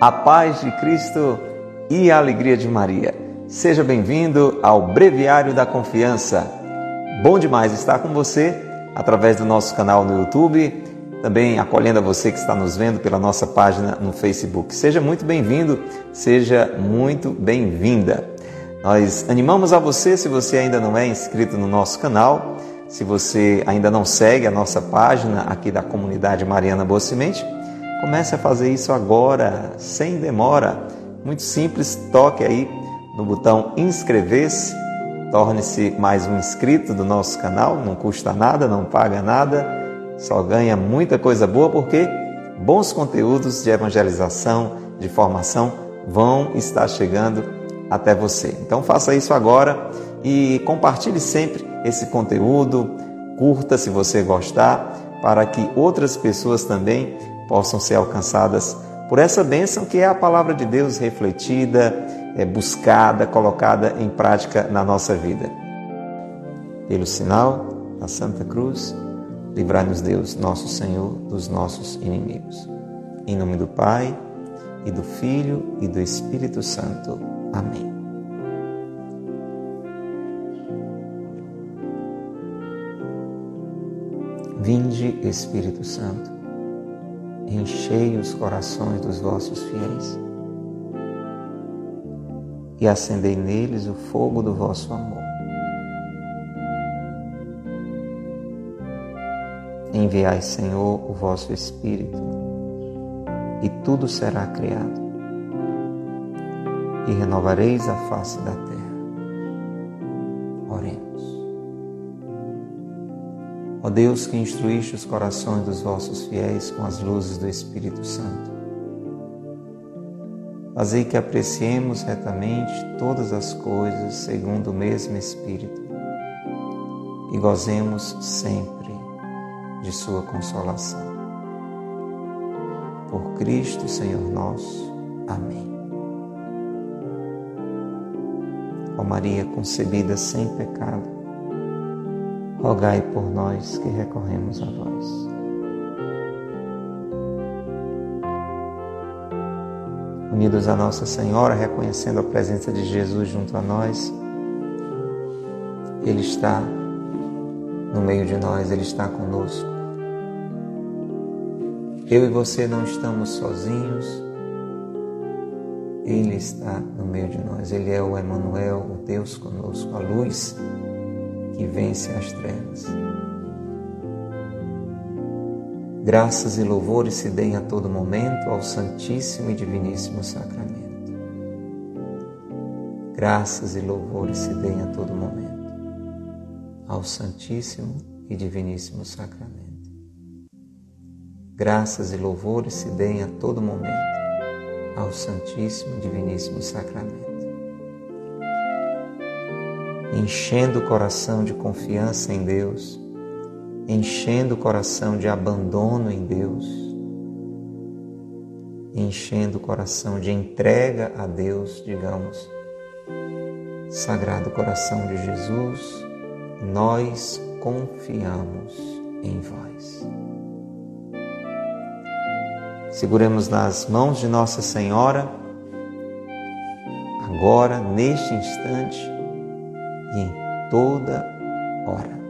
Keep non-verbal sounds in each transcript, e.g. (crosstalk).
A paz de Cristo e a alegria de Maria. Seja bem-vindo ao Breviário da Confiança. Bom demais estar com você através do nosso canal no YouTube, também acolhendo a você que está nos vendo pela nossa página no Facebook. Seja muito bem-vindo, seja muito bem-vinda. Nós animamos a você, se você ainda não é inscrito no nosso canal, se você ainda não segue a nossa página aqui da comunidade Mariana Boa Semente, Comece a fazer isso agora, sem demora. Muito simples, toque aí no botão inscrever-se, torne-se mais um inscrito do nosso canal, não custa nada, não paga nada, só ganha muita coisa boa porque bons conteúdos de evangelização, de formação vão estar chegando até você. Então faça isso agora e compartilhe sempre esse conteúdo, curta se você gostar, para que outras pessoas também possam ser alcançadas por essa bênção que é a palavra de Deus refletida, é, buscada, colocada em prática na nossa vida. Pelo sinal da Santa Cruz, livrai-nos Deus, nosso Senhor, dos nossos inimigos. Em nome do Pai, e do Filho e do Espírito Santo. Amém. Vinde, Espírito Santo enchei os corações dos vossos fiéis e acendei neles o fogo do vosso amor. Enviai, Senhor, o vosso Espírito, e tudo será criado, e renovareis a face da terra. Ó Deus que instruíste os corações dos vossos fiéis com as luzes do Espírito Santo, fazei que apreciemos retamente todas as coisas segundo o mesmo Espírito e gozemos sempre de Sua consolação. Por Cristo, Senhor nosso. Amém. Ó Maria concebida sem pecado, rogai por nós que recorremos a vós. Unidos a Nossa Senhora, reconhecendo a presença de Jesus junto a nós, Ele está no meio de nós, Ele está conosco. Eu e você não estamos sozinhos, Ele está no meio de nós. Ele é o Emmanuel, o Deus conosco, a luz que vence as trevas. Graças e louvores se deem a todo momento ao Santíssimo e Diviníssimo Sacramento. Graças e louvores se deem a todo momento ao Santíssimo e Diviníssimo Sacramento. Graças e louvores se deem a todo momento ao Santíssimo Diviníssimo Sacramento enchendo o coração de confiança em Deus, enchendo o coração de abandono em Deus, enchendo o coração de entrega a Deus, digamos. Sagrado coração de Jesus, nós confiamos em vós. Seguremos nas mãos de Nossa Senhora, agora, neste instante, e em toda hora.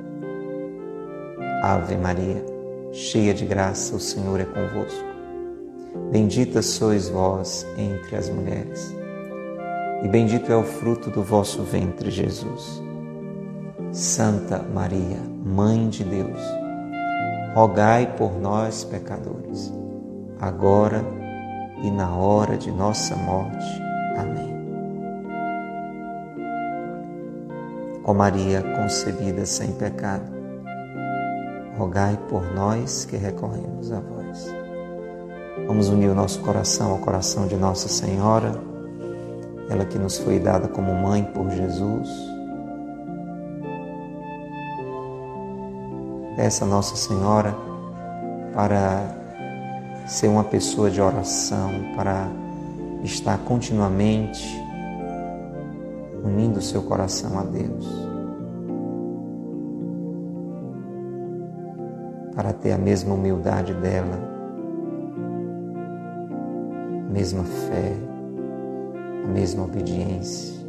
Ave Maria, cheia de graça, o Senhor é convosco. Bendita sois vós entre as mulheres, e bendito é o fruto do vosso ventre, Jesus. Santa Maria, Mãe de Deus, rogai por nós, pecadores, agora e na hora de nossa morte. Amém. Ó Maria concebida sem pecado, rogai por nós que recorremos a vós. Vamos unir o nosso coração ao coração de Nossa Senhora, ela que nos foi dada como mãe por Jesus. Peça a Nossa Senhora para ser uma pessoa de oração, para estar continuamente unindo o seu coração a Deus, para ter a mesma humildade dela, a mesma fé, a mesma obediência,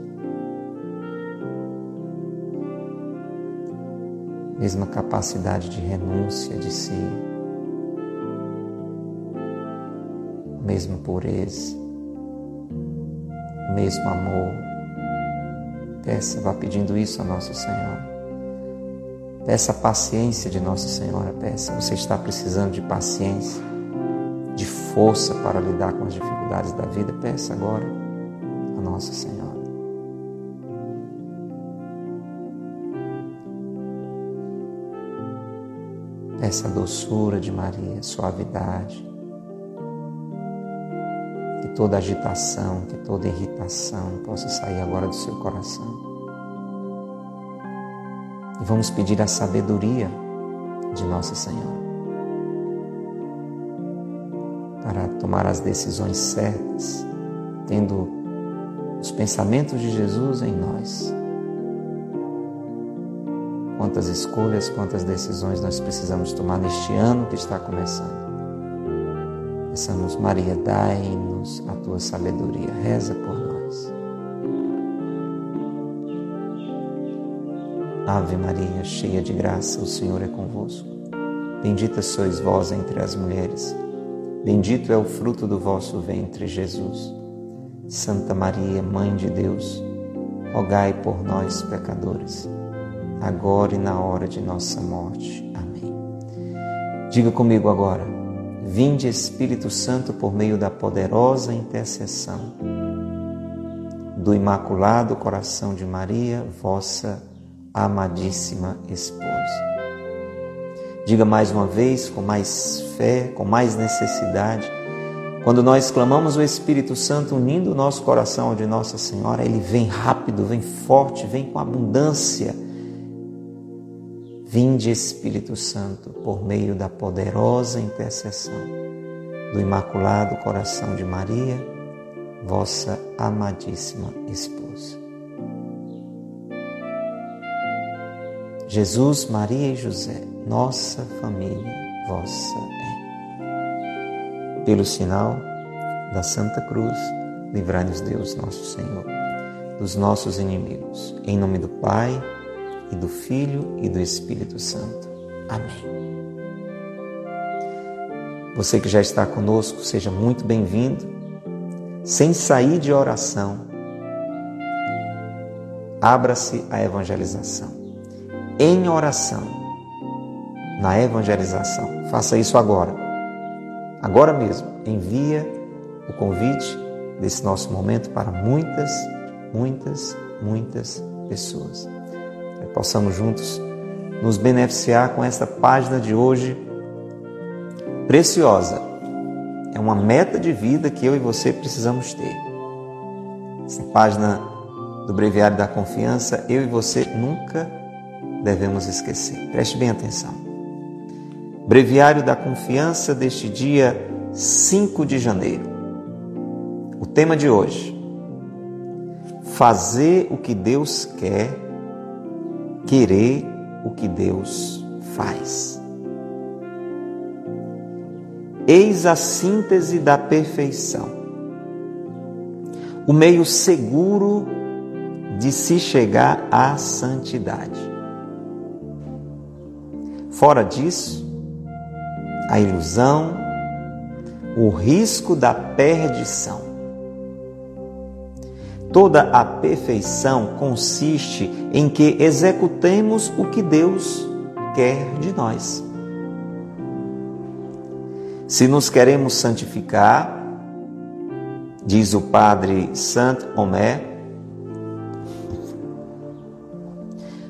mesma capacidade de renúncia de si, mesma pureza, mesmo amor. Peça, vá pedindo isso a Nossa Senhora. Peça a paciência de Nossa Senhora, peça. Você está precisando de paciência, de força para lidar com as dificuldades da vida. Peça agora a Nossa Senhora. Peça a doçura de Maria, suavidade, toda agitação, que toda irritação possa sair agora do seu coração. E vamos pedir a sabedoria de Nossa Senhora para tomar as decisões certas, tendo os pensamentos de Jesus em nós. Quantas escolhas, quantas decisões nós precisamos tomar neste ano que está começando. Peçamos, Maria, dai-nos a tua sabedoria, reza por nós. Ave Maria, cheia de graça, o Senhor é convosco. Bendita sois vós entre as mulheres, bendito é o fruto do vosso ventre, Jesus. Santa Maria, Mãe de Deus, rogai por nós, pecadores, agora e na hora de nossa morte. Amém. Diga comigo agora. Vinde Espírito Santo por meio da poderosa intercessão do Imaculado Coração de Maria, vossa amadíssima esposa. Diga mais uma vez, com mais fé, com mais necessidade, quando nós clamamos o Espírito Santo unindo o nosso coração ao de Nossa Senhora, ele vem rápido, vem forte, vem com abundância Vinde Espírito Santo por meio da poderosa intercessão do Imaculado Coração de Maria, vossa amadíssima esposa. Jesus, Maria e José, nossa família, vossa é. Pelo sinal da Santa Cruz, livrai-nos Deus, nosso Senhor, dos nossos inimigos. Em nome do Pai, e do Filho e do Espírito Santo. Amém. Você que já está conosco, seja muito bem-vindo. Sem sair de oração, abra-se à evangelização. Em oração, na evangelização. Faça isso agora. Agora mesmo, envia o convite desse nosso momento para muitas, muitas, muitas pessoas possamos juntos nos beneficiar com esta página de hoje preciosa. É uma meta de vida que eu e você precisamos ter. Essa página do Breviário da Confiança, eu e você nunca devemos esquecer. Preste bem atenção. Breviário da Confiança deste dia 5 de janeiro. O tema de hoje: Fazer o que Deus quer querer o que Deus faz. Eis a síntese da perfeição, o meio seguro de se chegar à santidade. Fora disso, a ilusão, o risco da perdição. Toda a perfeição consiste em que executemos o que Deus quer de nós. Se nos queremos santificar, diz o padre Saint Omer,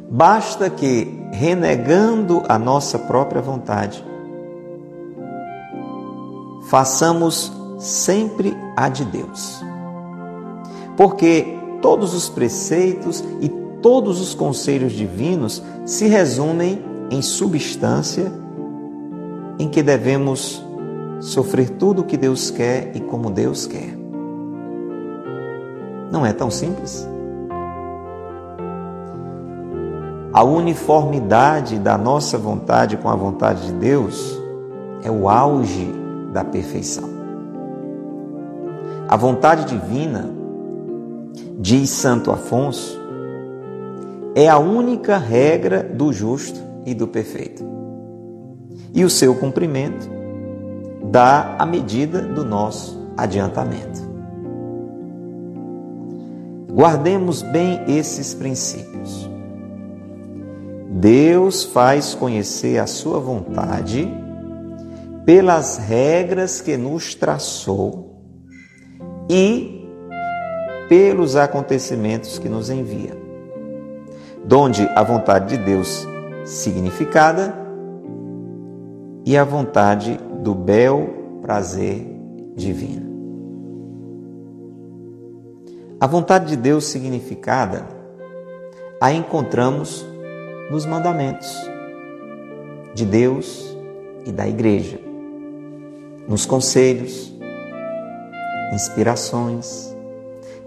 basta que, renegando a nossa própria vontade, façamos sempre a de Deus porque todos os preceitos e todos os conselhos divinos se resumem em substância em que devemos sofrer tudo o que Deus quer e como Deus quer. Não é tão simples? a uniformidade da nossa vontade com a vontade de Deus é o auge da perfeição. A vontade divina, diz Santo Afonso, é a única regra do justo e do perfeito. E o seu cumprimento dá a medida do nosso adiantamento. Guardemos bem esses princípios. Deus faz conhecer a sua vontade pelas regras que nos traçou e pelos acontecimentos que nos envia, donde a vontade de Deus significada e a vontade do bel prazer divino. A vontade de Deus significada a encontramos nos mandamentos de Deus e da Igreja, nos conselhos, inspirações,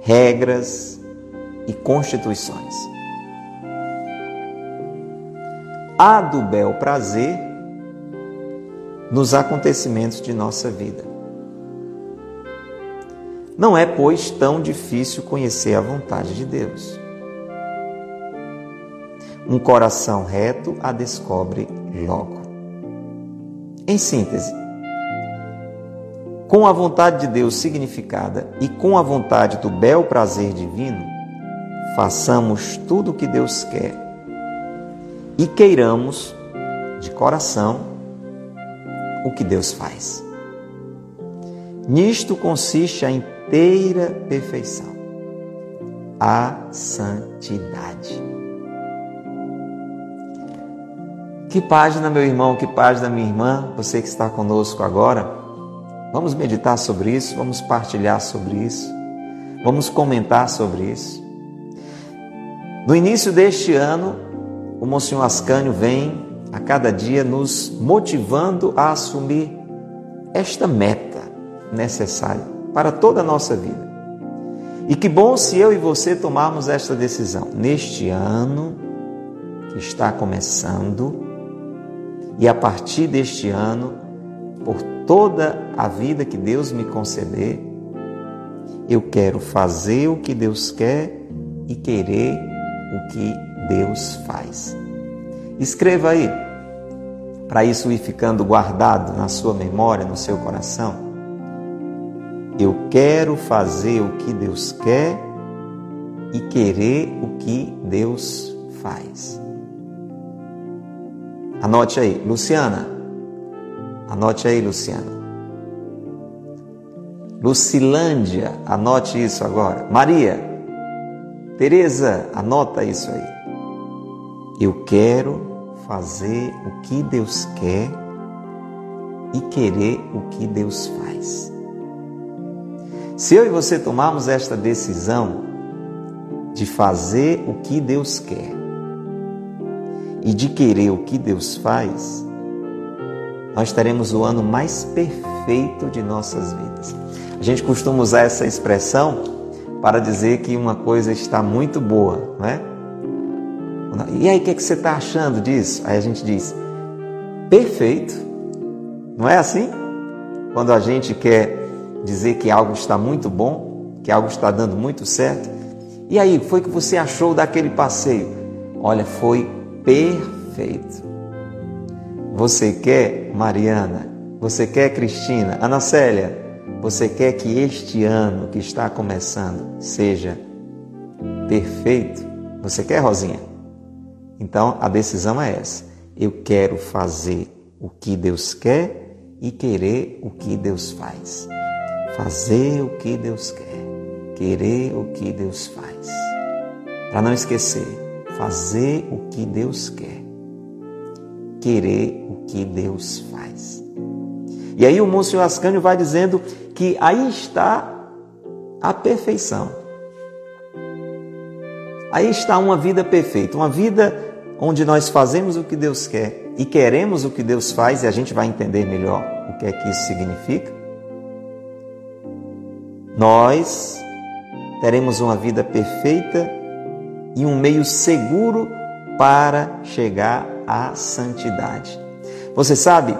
regras e constituições. Há do bel prazer nos acontecimentos de nossa vida. Não é, pois, tão difícil conhecer a vontade de Deus. Um coração reto a descobre logo. Em síntese, com a vontade de Deus significada e com a vontade do bel prazer divino, façamos tudo o que Deus quer e queiramos de coração o que Deus faz. Nisto consiste a inteira perfeição, a santidade. Que página, meu irmão, que página, minha irmã, você que está conosco agora. Vamos meditar sobre isso, vamos partilhar sobre isso, vamos comentar sobre isso. No início deste ano, o Monsenhor Ascânio vem a cada dia nos motivando a assumir esta meta necessária para toda a nossa vida. E que bom se eu e você tomarmos esta decisão neste ano que está começando e a partir deste ano, por toda a vida que Deus me conceder, eu quero fazer o que Deus quer e querer o que Deus faz. Escreva aí, para isso ir ficando guardado na sua memória, no seu coração. Eu quero fazer o que Deus quer e querer o que Deus faz. Anote aí, Luciana. Anote aí, Luciana. Lucilândia, anote isso agora. Maria, Teresa, anota isso aí. Eu quero fazer o que Deus quer e querer o que Deus faz. Se eu e você tomarmos esta decisão de fazer o que Deus quer e de querer o que Deus faz, nós teremos o ano mais perfeito de nossas vidas. A gente costuma usar essa expressão para dizer que uma coisa está muito boa, não é? E aí, o que, é que você está achando disso? Aí a gente diz, perfeito. Não é assim? Quando a gente quer dizer que algo está muito bom, que algo está dando muito certo. E aí, foi que você achou daquele passeio? Olha, foi perfeito. Você quer, Mariana? Você quer, Cristina? Ana Célia? Você quer que este ano que está começando seja perfeito? Você quer, Rosinha? Então a decisão é essa. Eu quero fazer o que Deus quer e querer o que Deus faz. Fazer o que Deus quer, querer o que Deus faz. Para não esquecer, fazer o que Deus quer, querer o que Deus faz. E aí o Monsenhor Ascânio vai dizendo que aí está a perfeição. Aí está uma vida perfeita, uma vida onde nós fazemos o que Deus quer e queremos o que Deus faz, e a gente vai entender melhor o que é que isso significa. Nós teremos uma vida perfeita e um meio seguro para chegar à santidade. Você sabe,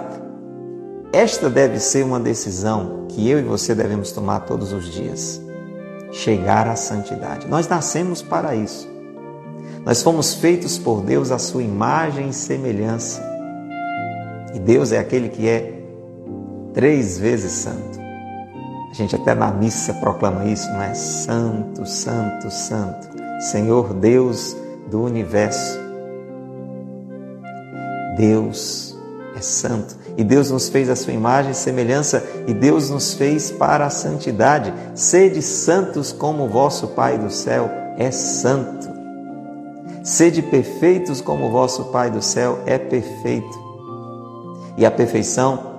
esta deve ser uma decisão que eu e você devemos tomar todos os dias. Chegar à santidade. Nós nascemos para isso. Nós fomos feitos por Deus à sua imagem e semelhança. E Deus é aquele que é três vezes santo. A gente até na missa proclama isso, não é? Santo, santo, santo. Senhor Deus do universo. Deus é santo. E Deus nos fez a sua imagem e semelhança, e Deus nos fez para a santidade. Sede santos como o vosso Pai do céu é santo. Sede perfeitos como o vosso Pai do céu é perfeito. E a perfeição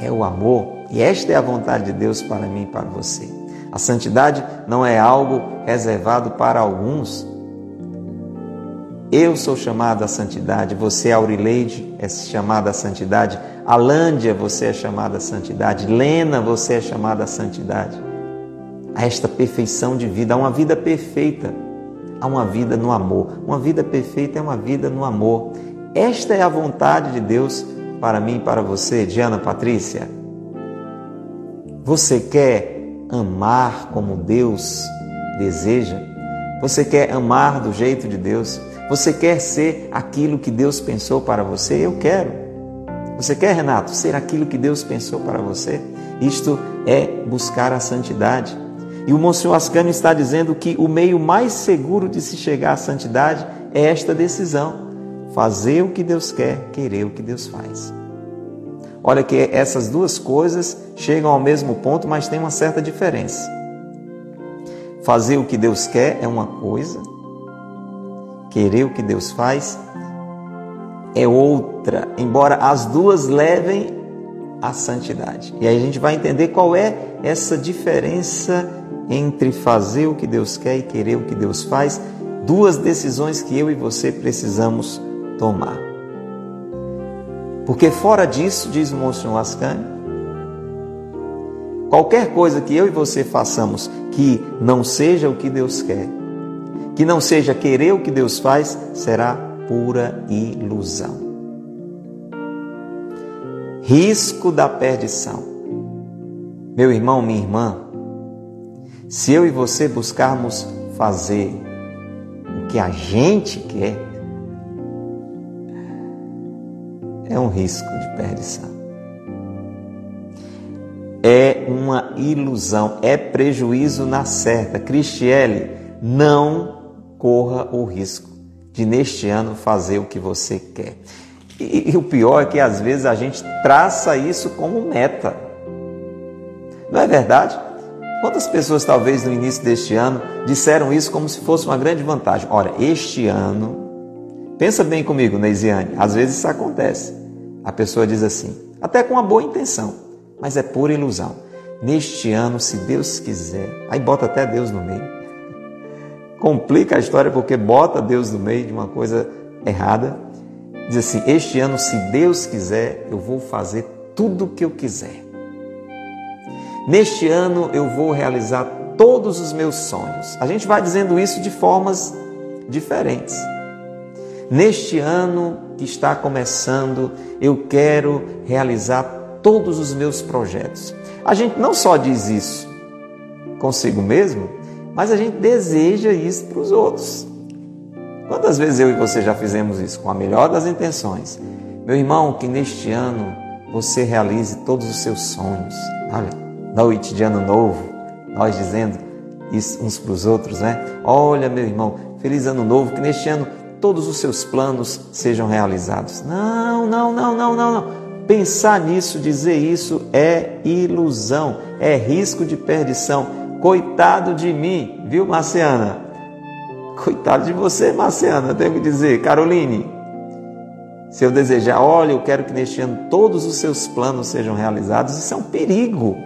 é o amor, e esta é a vontade de Deus para mim e para você. A santidade não é algo reservado para alguns, eu sou chamado à santidade, você, Aurileide, é chamada à santidade, Alândia, você é chamada à santidade, Lena, você é chamada à santidade. A esta perfeição de vida, a uma vida perfeita, a uma vida no amor. Uma vida perfeita é uma vida no amor. Esta é a vontade de Deus para mim e para você, Diana Patrícia. Você quer amar como Deus deseja? Você quer amar do jeito de Deus? Você quer ser aquilo que Deus pensou para você? Eu quero. Você quer, Renato, ser aquilo que Deus pensou para você? Isto é buscar a santidade. E o Monsenhor Ascânio está dizendo que o meio mais seguro de se chegar à santidade é esta decisão: fazer o que Deus quer, querer o que Deus faz. Olha que essas duas coisas chegam ao mesmo ponto, mas tem uma certa diferença. Fazer o que Deus quer é uma coisa, querer o que Deus faz é outra, embora as duas levem à santidade. E aí a gente vai entender qual é essa diferença entre fazer o que Deus quer e querer o que Deus faz, duas decisões que eu e você precisamos tomar. Porque fora disso, diz o Monsenhor Ascani, qualquer coisa que eu e você façamos que não seja o que Deus quer, que não seja querer o que Deus faz, será pura ilusão. Risco da perdição. Meu irmão, minha irmã, se eu e você buscarmos fazer o que a gente quer, é um risco de perdição. É uma ilusão, é prejuízo na certa. Cristiele, não corra o risco de neste ano fazer o que você quer. E, e, o pior é que às vezes a gente traça isso como meta. Não é verdade? Quantas pessoas talvez no início deste ano disseram isso como se fosse uma grande vantagem? Olha, este ano, pensa bem comigo, Neisiane, às vezes isso acontece. A pessoa diz assim, até com uma boa intenção, mas é pura ilusão. Neste ano, se Deus quiser, aí bota até Deus no meio complica a história porque bota Deus no meio de uma coisa errada. Diz assim: Este ano, se Deus quiser, eu vou fazer tudo o que eu quiser. Neste ano, eu vou realizar todos os meus sonhos. A gente vai dizendo isso de formas diferentes. Neste ano que está começando, eu quero realizar todos os meus projetos. A gente não só diz isso consigo mesmo, mas a gente deseja isso para os outros. Quantas vezes eu e você já fizemos isso com a melhor das intenções? Meu irmão, que neste ano você realize todos os seus sonhos. Olha, noite de ano novo, nós dizendo isso uns para os outros, né? Olha, meu irmão, feliz ano novo, que neste ano todos os seus planos sejam realizados. Não, não, não, não, não, não. Pensar nisso, dizer isso é ilusão, é risco de perdição. Coitado de mim, viu, Marciana? Coitado de você, Marciana, tenho que dizer. Caroline, se eu desejar, olha, eu quero que neste ano todos os seus planos sejam realizados, isso é um perigo.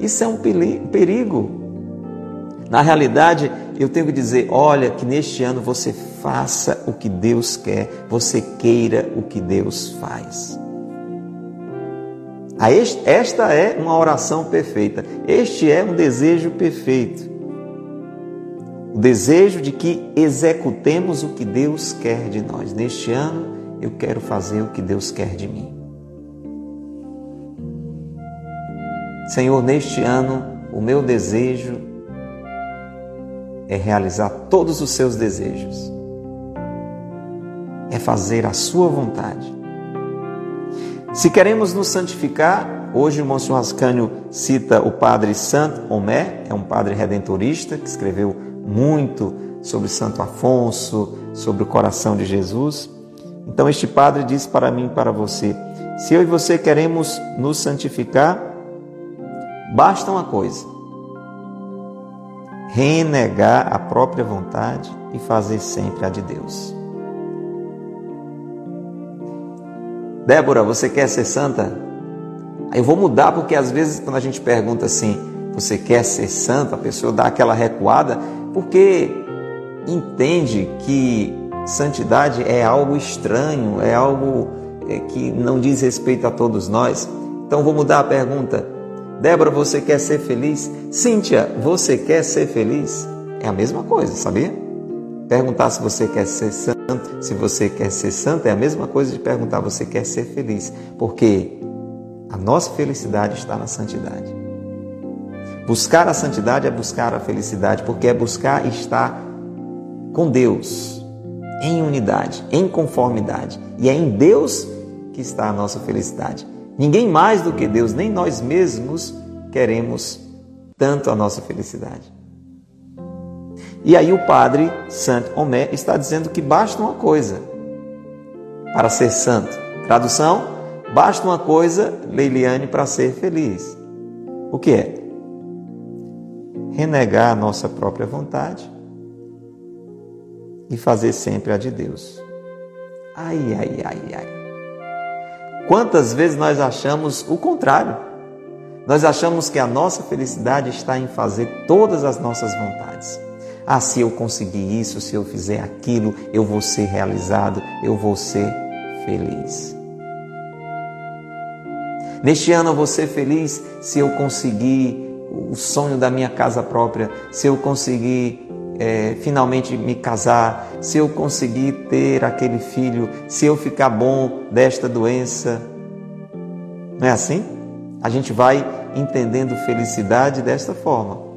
Isso é um perigo. Na realidade, eu tenho que dizer: olha, que neste ano você faça o que Deus quer, você queira o que Deus faz. Esta é uma oração perfeita. Este é um desejo perfeito. o desejo de que executemos o que Deus quer de nós. Neste ano, eu quero fazer o que Deus quer de mim. Senhor, neste ano, o meu desejo é realizar todos os seus desejos, é fazer a sua vontade. Se queremos nos santificar, hoje o irmão Churrascânio cita o padre Santo Homé, é um padre redentorista que escreveu muito sobre Santo Afonso, sobre o coração de Jesus. Então este padre diz para mim e para você: se eu e você queremos nos santificar, basta uma coisa: renegar a própria vontade e fazer sempre a de Deus. Débora, você quer ser santa? Eu vou mudar porque às vezes quando a gente pergunta assim, você quer ser santa? A pessoa dá aquela recuada porque entende que santidade é algo estranho, é algo é, que não diz respeito a todos nós. Então vou mudar a pergunta. Débora, você quer ser feliz? Cíntia, você quer ser feliz? É a mesma coisa, sabia? Perguntar se você quer ser santo, se você quer ser santo, é a mesma coisa de perguntar você quer ser feliz, porque a nossa felicidade está na santidade. Buscar a santidade é buscar a felicidade, porque é buscar estar com Deus, em unidade, em conformidade. E é em Deus que está a nossa felicidade. Ninguém mais do que Deus, nem nós mesmos queremos tanto a nossa felicidade. E aí o padre Santo Homé está dizendo que basta uma coisa para ser santo. Tradução: basta uma coisa, Leiliane, para ser feliz. O que é? Renegar a nossa própria vontade e fazer sempre a de Deus. Ai, ai, ai, ai. Quantas vezes nós achamos o contrário? Nós achamos que a nossa felicidade está em fazer todas as nossas vontades. Ah, se eu conseguir isso, se eu fizer aquilo, eu vou ser realizado, eu vou ser feliz. Neste ano eu vou ser feliz se eu conseguir o sonho da minha casa própria, se eu conseguir é, finalmente me casar, se eu conseguir ter aquele filho, se eu ficar bom desta doença. Não é assim? A gente vai entendendo felicidade desta forma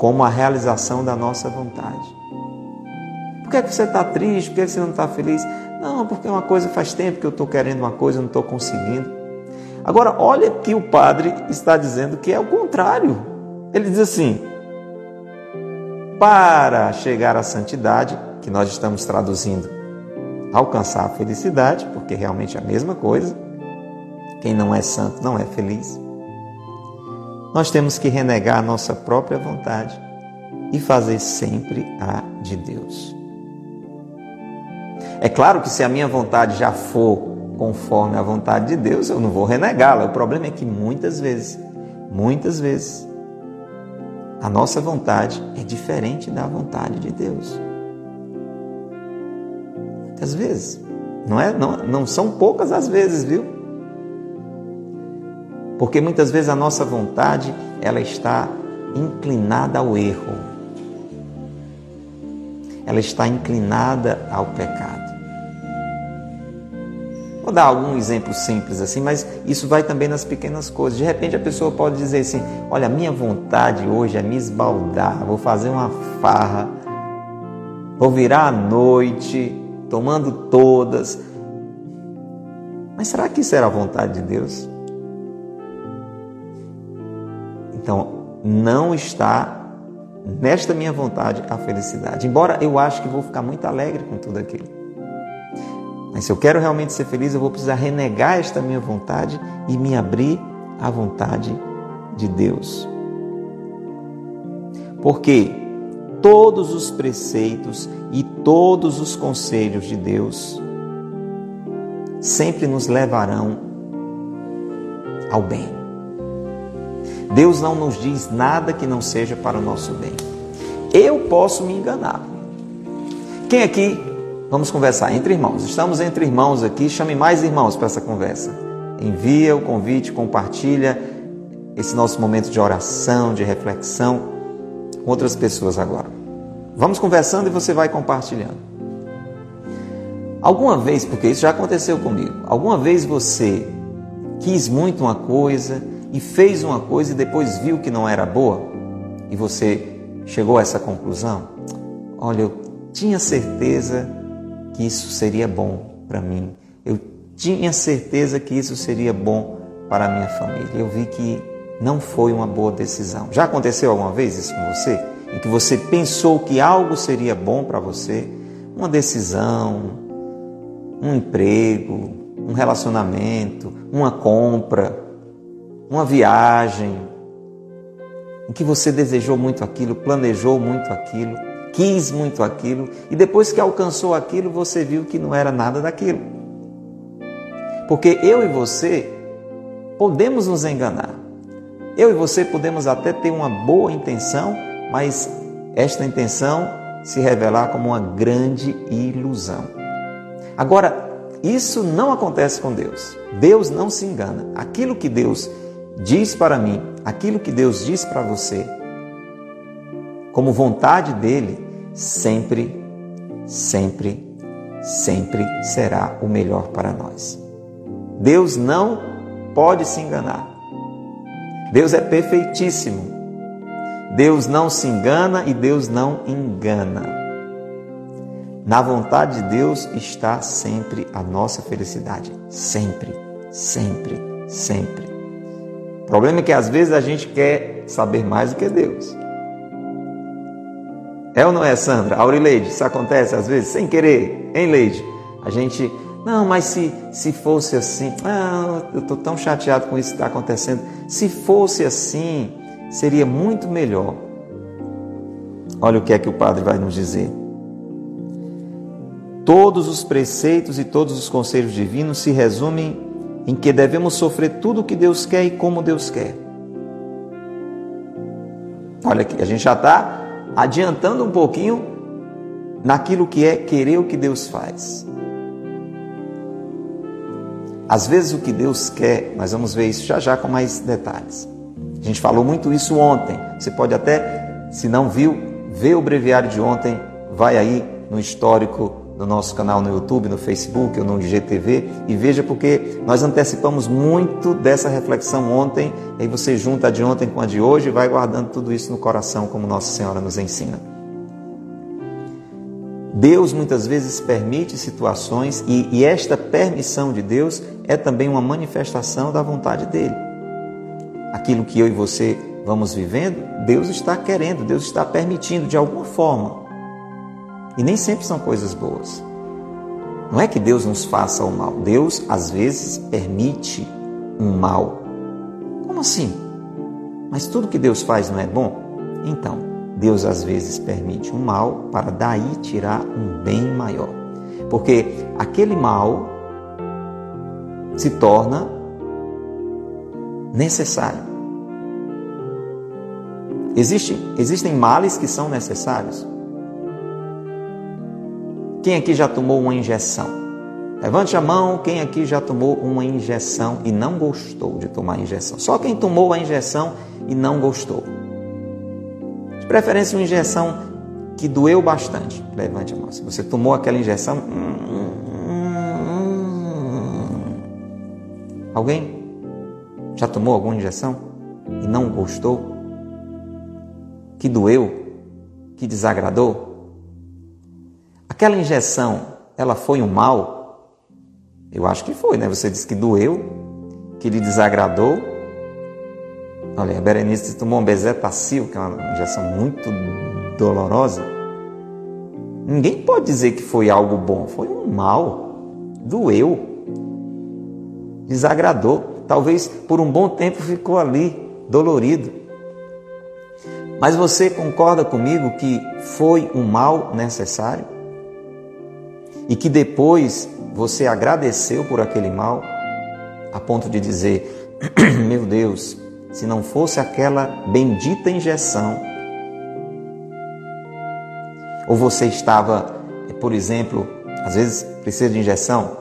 como a realização da nossa vontade. Por que, é que você está triste? Por que, é que você não está feliz? Não, porque uma coisa faz tempo que eu estou querendo uma coisa e não estou conseguindo. Agora, olha que o padre está dizendo que é o contrário. Ele diz assim: para chegar à santidade, que nós estamos traduzindo, alcançar a felicidade, porque realmente é a mesma coisa. Quem não é santo não é feliz nós temos que renegar a nossa própria vontade e fazer sempre a de Deus. É claro que se a minha vontade já for conforme a vontade de Deus, eu não vou renegá-la. O problema é que muitas vezes, muitas vezes, a nossa vontade é diferente da vontade de Deus. Muitas vezes. Não, é, não, não são poucas as vezes, viu? Porque muitas vezes a nossa vontade, ela está inclinada ao erro. Ela está inclinada ao pecado. Vou dar algum exemplo simples assim, mas isso vai também nas pequenas coisas. De repente a pessoa pode dizer assim: Olha, minha vontade hoje é me esbaldar, vou fazer uma farra, vou virar à noite, tomando todas. Mas será que isso era a vontade de Deus? Então, não está nesta minha vontade a felicidade. Embora eu acho que vou ficar muito alegre com tudo aquilo. Mas se eu quero realmente ser feliz, eu vou precisar renegar esta minha vontade e me abrir à vontade de Deus. Porque todos os preceitos e todos os conselhos de Deus sempre nos levarão ao bem. Deus não nos diz nada que não seja para o nosso bem. Eu posso me enganar. Quem aqui? Vamos conversar entre irmãos. Estamos entre irmãos aqui. Chame mais irmãos para essa conversa. Envia o convite, compartilha esse nosso momento de oração, de reflexão com outras pessoas agora. Vamos conversando e você vai compartilhando. Alguma vez, porque isso já aconteceu comigo, alguma vez você quis muito uma coisa e fez uma coisa e depois viu que não era boa e você chegou a essa conclusão? Olha, eu tinha certeza que isso seria bom para mim. Eu tinha certeza que isso seria bom para a minha família. Eu vi que não foi uma boa decisão. Já aconteceu alguma vez isso com você? Em que você pensou que algo seria bom para você? Uma decisão, um emprego, um relacionamento, uma compra, uma viagem, em que você desejou muito aquilo, planejou muito aquilo, quis muito aquilo, e depois que alcançou aquilo, você viu que não era nada daquilo. Porque eu e você podemos nos enganar. Eu e você podemos até ter uma boa intenção, mas esta intenção se revelar como uma grande ilusão. Agora, isso não acontece com Deus. Deus não se engana. Aquilo que Deus diz para mim, aquilo que Deus diz para você, como vontade dele, sempre, sempre, sempre será o melhor para nós. Deus não pode se enganar. Deus é perfeitíssimo. Deus não se engana e Deus não engana. Na vontade de Deus está sempre a nossa felicidade. Sempre, sempre, sempre. O problema é que às vezes a gente quer saber mais do que Deus. É ou não é, Sandra? Aurileide, isso acontece às vezes sem querer, hein, Leide? A gente, não, mas se, se fosse assim, ah, eu estou tão chateado com isso que está acontecendo. Se fosse assim, seria muito melhor. Olha o que é que o padre vai nos dizer. Todos os preceitos e todos os conselhos divinos se resumem em que devemos sofrer tudo o que Deus quer e como Deus quer. Olha aqui, a gente já está adiantando um pouquinho naquilo que é querer o que Deus faz. Às vezes o que Deus quer, nós vamos ver isso já já com mais detalhes. A gente falou muito isso ontem. Você pode até, se não viu, ver o breviário de ontem, vai aí no histórico no nosso canal no YouTube, no Facebook ou no IGTV e veja porque nós antecipamos muito dessa reflexão ontem, aí você junta a de ontem com a de hoje e vai guardando tudo isso no coração como Nossa Senhora nos ensina. Deus muitas vezes permite situações e, e esta permissão de Deus é também uma manifestação da vontade dele. Aquilo que eu e você vamos vivendo, Deus está querendo, Deus está permitindo de alguma forma. E nem sempre são coisas boas. Não é que Deus nos faça o mal. Deus, às vezes, permite um mal. Como assim? Mas tudo que Deus faz não é bom? Então, Deus às vezes permite um mal para daí tirar um bem maior. Porque aquele mal se torna necessário. Existe, existem males que são necessários. Quem aqui já tomou uma injeção? Levante a mão quem aqui já tomou uma injeção e não gostou de tomar a injeção. Só quem tomou a injeção e não gostou. De preferência, uma injeção que doeu bastante. Levante a mão. Se você tomou aquela injeção. Alguém já tomou alguma injeção e não gostou? Que doeu? Que desagradou? Aquela injeção, ela foi um mal? Eu acho que foi, né? Você disse que doeu, que lhe desagradou. Olha, a Berenice tomou um bezetacil, que é uma injeção muito dolorosa. Ninguém pode dizer que foi algo bom, foi um mal. Doeu. Desagradou. Talvez por um bom tempo ficou ali, dolorido. Mas você concorda comigo que foi um mal necessário? E que depois você agradeceu por aquele mal, a ponto de dizer: (clears throat) Meu Deus, se não fosse aquela bendita injeção, ou você estava, por exemplo, às vezes precisa de injeção,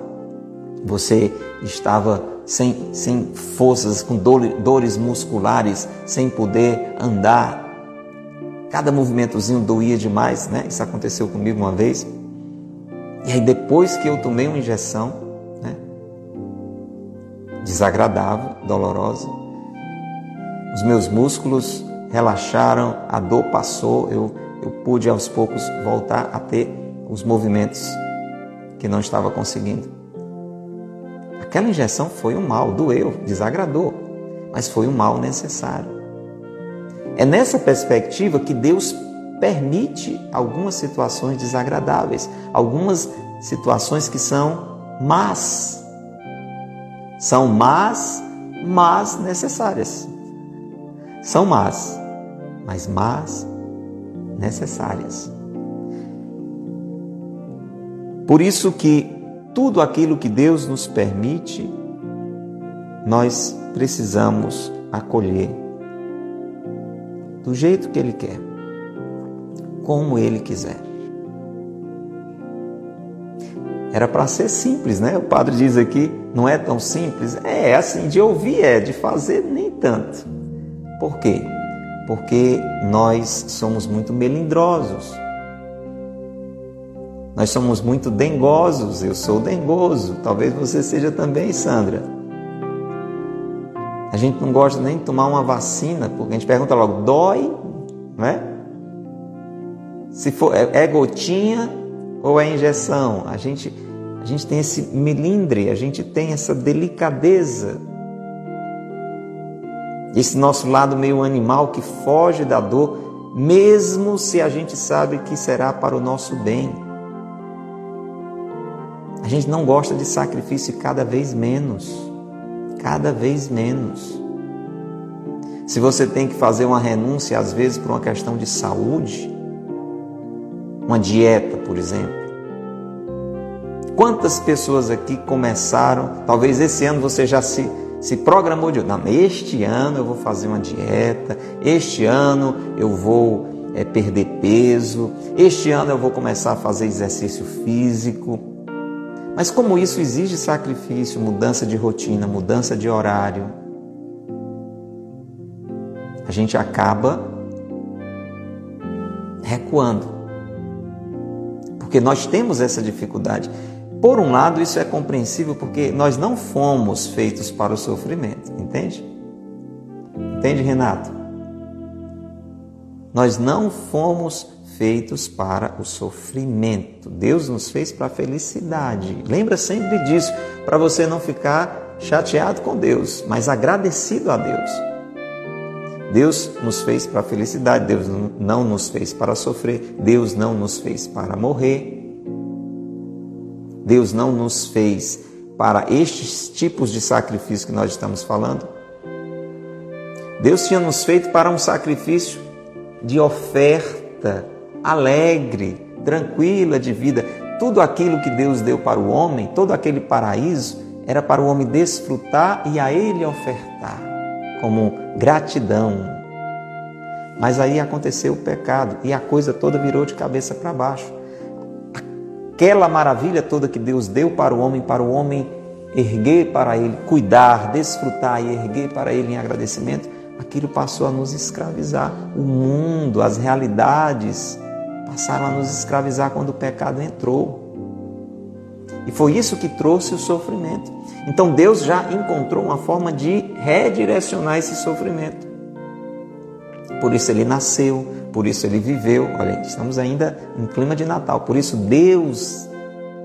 você estava sem, sem forças, com dores musculares, sem poder andar. Cada movimentozinho doía demais, né? Isso aconteceu comigo uma vez. E aí depois que eu tomei uma injeção, né? Desagradável, dolorosa. Os meus músculos relaxaram, a dor passou, eu, eu pude aos poucos voltar a ter os movimentos que não estava conseguindo. Aquela injeção foi um mal, doeu, desagradou, mas foi um mal necessário. É nessa perspectiva que Deus permite algumas situações desagradáveis, algumas situações que são más. São más, mas necessárias. São más, mas más necessárias. Por isso que tudo aquilo que Deus nos permite, nós precisamos acolher do jeito que Ele quer, como Ele quiser. Era para ser simples, né? O padre diz aqui, não é tão simples. É, é assim, de ouvir é, de fazer nem tanto. Por quê? Porque nós somos muito melindrosos. Nós somos muito dengosos. Eu sou dengoso. Talvez você seja também, Sandra. A gente não gosta nem de tomar uma vacina, porque a gente pergunta logo, dói, né? Se for é, é gotinha ou é injeção? A gente a gente tem esse melindre, a gente tem essa delicadeza. Esse nosso lado meio animal que foge da dor, mesmo se a gente sabe que será para o nosso bem. A gente não gosta de sacrifício cada vez menos cada vez menos. Se você tem que fazer uma renúncia, às vezes por uma questão de saúde, uma dieta, por exemplo. Quantas pessoas aqui começaram, talvez esse ano você já se, se programou de, não, este ano eu vou fazer uma dieta, este ano eu vou é, perder peso, este ano eu vou começar a fazer exercício físico. Mas como isso exige sacrifício, mudança de rotina, mudança de horário, a gente acaba recuando. Porque nós temos essa dificuldade. Por um lado, isso é compreensível porque nós não fomos feitos para o sofrimento, entende? Entende, Renato? Nós não fomos feitos para o sofrimento. Deus nos fez para a felicidade. Lembra sempre disso, para você não ficar chateado com Deus, mas agradecido a Deus. Deus nos fez para a felicidade, Deus não nos fez para sofrer, Deus não nos fez para morrer. Deus não nos fez para estes tipos de sacrifício que nós estamos falando. Deus tinha nos feito para um sacrifício de oferta alegre, tranquila de vida. Tudo aquilo que Deus deu para o homem, todo aquele paraíso, era para o homem desfrutar e a ele ofertar, como gratidão. Mas aí aconteceu o pecado e a coisa toda virou de cabeça para baixo. Aquela maravilha toda que Deus deu para o homem, para o homem erguer para ele, cuidar, desfrutar e erguer para ele em agradecimento, aquilo passou a nos escravizar. O mundo, as realidades passaram a nos escravizar quando o pecado entrou. E foi isso que trouxe o sofrimento. Então Deus já encontrou uma forma de redirecionar esse sofrimento. Por isso ele nasceu, por isso ele viveu. Olha, estamos ainda em clima de Natal. Por isso Deus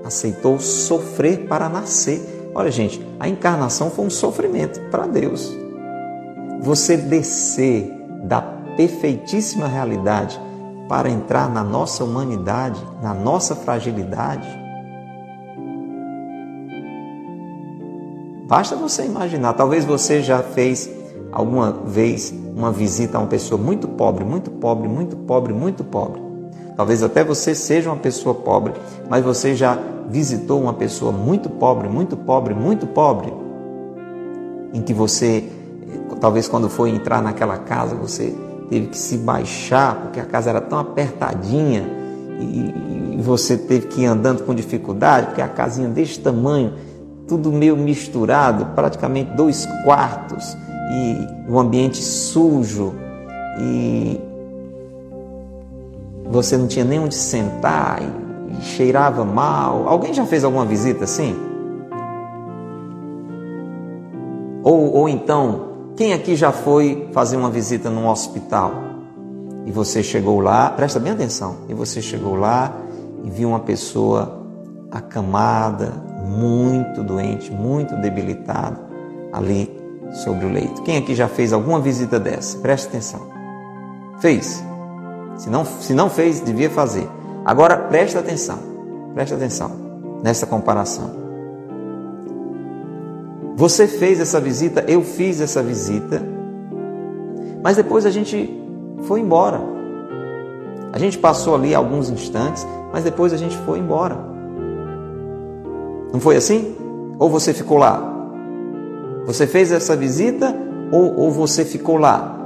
aceitou sofrer para nascer. Olha, gente, a encarnação foi um sofrimento para Deus. Você descer da perfeitíssima realidade para entrar na nossa humanidade, na nossa fragilidade. Basta você imaginar, talvez você já fez alguma vez uma visita a uma pessoa muito pobre, muito pobre, muito pobre, muito pobre. Talvez até você seja uma pessoa pobre, mas você já visitou uma pessoa muito pobre, muito pobre, muito pobre, em que você, talvez quando foi entrar naquela casa, você teve que se baixar porque a casa era tão apertadinha e, você teve que ir andando com dificuldade porque a casinha desse tamanho, tudo meio misturado, praticamente dois quartos e um ambiente sujo e você não tinha nem onde sentar e, cheirava mal. Alguém já fez alguma visita assim? Ou, ou então, quem aqui já foi fazer uma visita num hospital? E você chegou lá, presta bem atenção, e você chegou lá e viu uma pessoa acamada, muito doente, muito debilitada, ali sobre o leito. Quem aqui já fez alguma visita dessa? Presta atenção. Fez? Se não, se não fez, devia fazer. Agora presta atenção, presta atenção nessa comparação. Você fez essa visita, eu fiz essa visita, mas depois a gente foi embora. A gente passou ali alguns instantes, mas depois a gente foi embora. Não foi assim? Ou você ficou lá? Você fez essa visita ou, ou você ficou lá?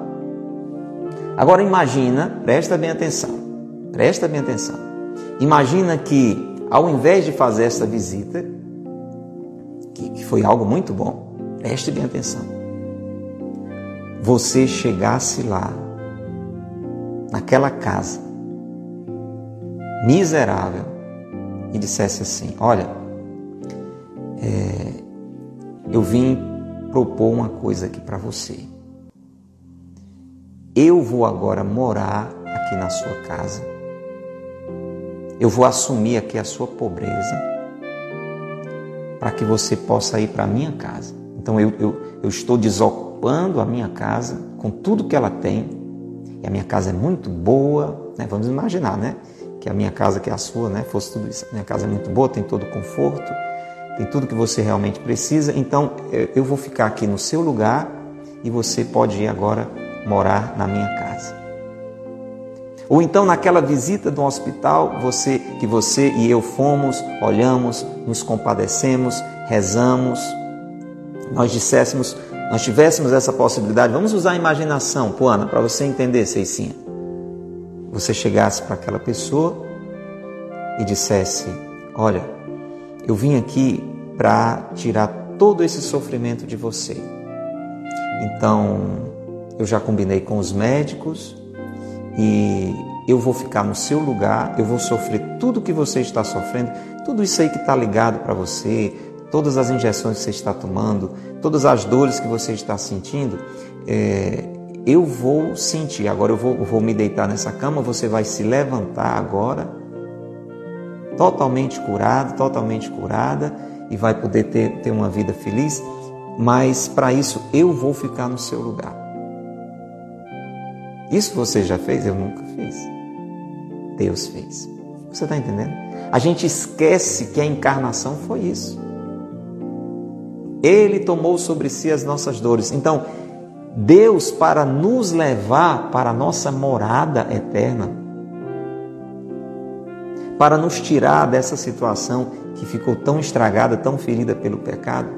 Agora imagina, presta bem atenção, presta bem atenção. Imagina que ao invés de fazer essa visita, que, que foi algo muito bom, preste bem atenção. Você chegasse lá, naquela casa, miserável, e dissesse assim: Olha, é, eu vim propor uma coisa aqui para você. Eu vou agora morar aqui na sua casa. Eu vou assumir aqui a sua pobreza para que você possa ir para a minha casa. Então eu, eu, eu estou desocupando a minha casa com tudo que ela tem. E a minha casa é muito boa, né? vamos imaginar, né? Que a minha casa, que é a sua, né? fosse tudo isso. A minha casa é muito boa, tem todo o conforto tem tudo que você realmente precisa. Então eu vou ficar aqui no seu lugar e você pode ir agora morar na minha casa. Ou então naquela visita do hospital, você que você e eu fomos, olhamos, nos compadecemos, rezamos, nós disséssemos, nós tivéssemos essa possibilidade, vamos usar a imaginação, Puana, para você entender, Ceicinha. Você chegasse para aquela pessoa e dissesse: Olha, eu vim aqui para tirar todo esse sofrimento de você. Então, eu já combinei com os médicos e eu vou ficar no seu lugar, eu vou sofrer tudo que você está sofrendo, tudo isso aí que está ligado para você, todas as injeções que você está tomando, todas as dores que você está sentindo, é, eu vou sentir. Agora eu vou, vou me deitar nessa cama, você vai se levantar agora totalmente curado, totalmente curada e vai poder ter, ter uma vida feliz, mas para isso eu vou ficar no seu lugar. Isso você já fez? Eu nunca fiz. Deus fez. Você está entendendo? A gente esquece que a encarnação foi isso. Ele tomou sobre si as nossas dores. Então, Deus, para nos levar para a nossa morada eterna, para nos tirar dessa situação que ficou tão estragada, tão ferida pelo pecado,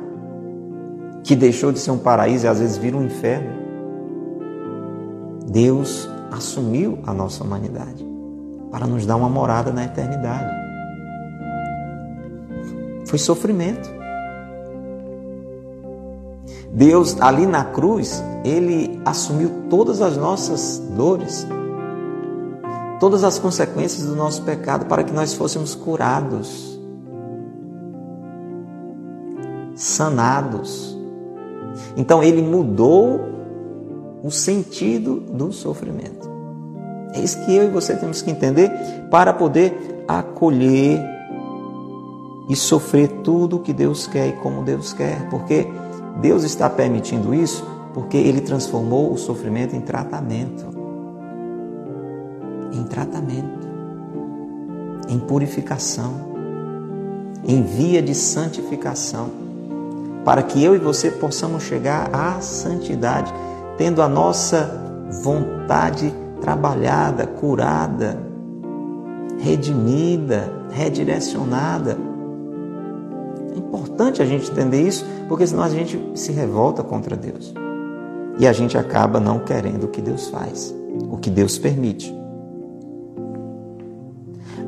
que deixou de ser um paraíso e às vezes vira um inferno. Deus assumiu a nossa humanidade para nos dar uma morada na eternidade. Foi sofrimento. Deus, ali na cruz, Ele assumiu todas as nossas dores, todas as consequências do nosso pecado para que nós fôssemos curados, sanados. Então ele mudou o sentido do sofrimento. É isso que eu e você temos que entender para poder acolher e sofrer tudo o que Deus quer e como Deus quer, porque Deus está permitindo isso porque ele transformou o sofrimento em tratamento em tratamento, em purificação, em via de santificação, para que eu e você possamos chegar à santidade, tendo a nossa vontade trabalhada, curada, redimida, redirecionada. É importante a gente entender isso, porque senão a gente se revolta contra Deus. E a gente acaba não querendo o que Deus faz, o que Deus permite.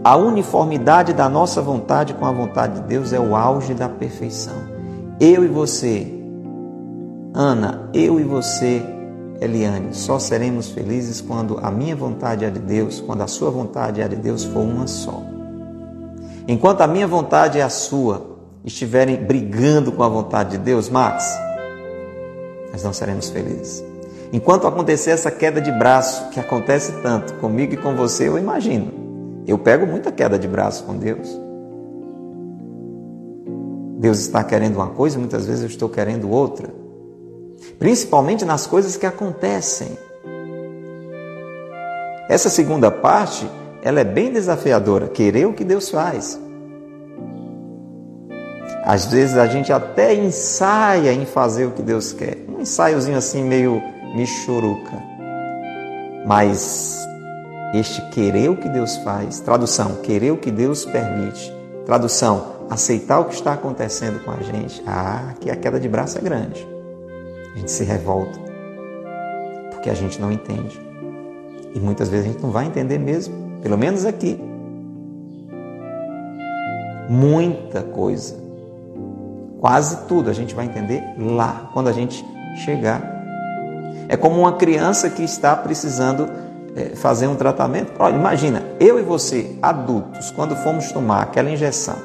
A uniformidade da nossa vontade com a vontade de Deus é o auge da perfeição. Eu e você, Ana, eu e você, Eliane, só seremos felizes quando a minha vontade é de Deus, quando a sua vontade é de Deus for uma só. Enquanto a minha vontade é a sua, estiverem brigando com a vontade de Deus, Max, nós não seremos felizes. Enquanto acontecer essa queda de braço, que acontece tanto comigo e com você, eu imagino. Eu pego muita queda de braço com Deus. Deus está querendo uma coisa, muitas vezes eu estou querendo outra. Principalmente nas coisas que acontecem. Essa segunda parte, ela é bem desafiadora, querer o que Deus faz. Às vezes a gente até ensaia em fazer o que Deus quer. Um ensaiozinho assim meio michuruca. Mas este querer o que Deus faz, tradução, querer o que Deus permite, tradução, aceitar o que está acontecendo com a gente, ah, que a queda de braço é grande. A gente se revolta, porque a gente não entende. E muitas vezes a gente não vai entender mesmo, pelo menos aqui. Muita coisa, quase tudo a gente vai entender lá, quando a gente chegar. É como uma criança que está precisando é, fazer um tratamento. Olha, imagina, eu e você, adultos, quando fomos tomar aquela injeção,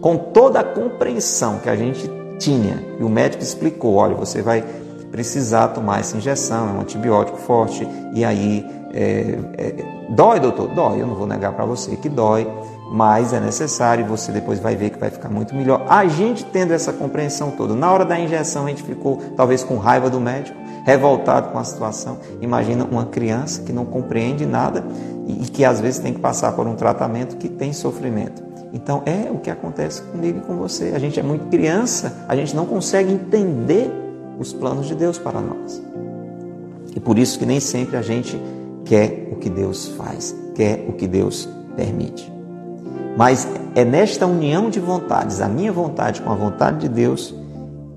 com toda a compreensão que a gente tinha, e o médico explicou: olha, você vai precisar tomar essa injeção, é um antibiótico forte, e aí é, é, dói, doutor? Dói, eu não vou negar para você que dói, mas é necessário você depois vai ver que vai ficar muito melhor. A gente tendo essa compreensão toda, na hora da injeção a gente ficou talvez com raiva do médico, revoltado com a situação. Imagina uma criança que não compreende nada e que às vezes tem que passar por um tratamento que tem sofrimento. Então é o que acontece comigo e com você. A gente é muito criança, a gente não consegue entender os planos de Deus para nós. E por isso que nem sempre a gente quer o que Deus faz, quer o que Deus permite. Mas é nesta união de vontades, a minha vontade com a vontade de Deus,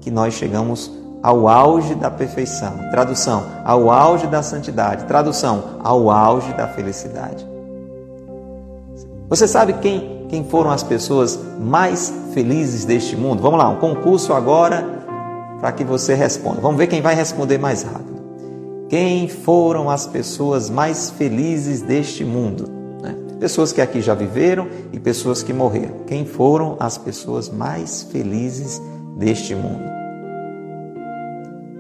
que nós chegamos ao auge da perfeição. Tradução: ao auge da santidade. Tradução: ao auge da felicidade. Você sabe quem quem foram as pessoas mais felizes deste mundo? Vamos lá, um concurso agora para que você responda. Vamos ver quem vai responder mais rápido. Quem foram as pessoas mais felizes deste mundo? Né? Pessoas que aqui já viveram e pessoas que morreram. Quem foram as pessoas mais felizes deste mundo?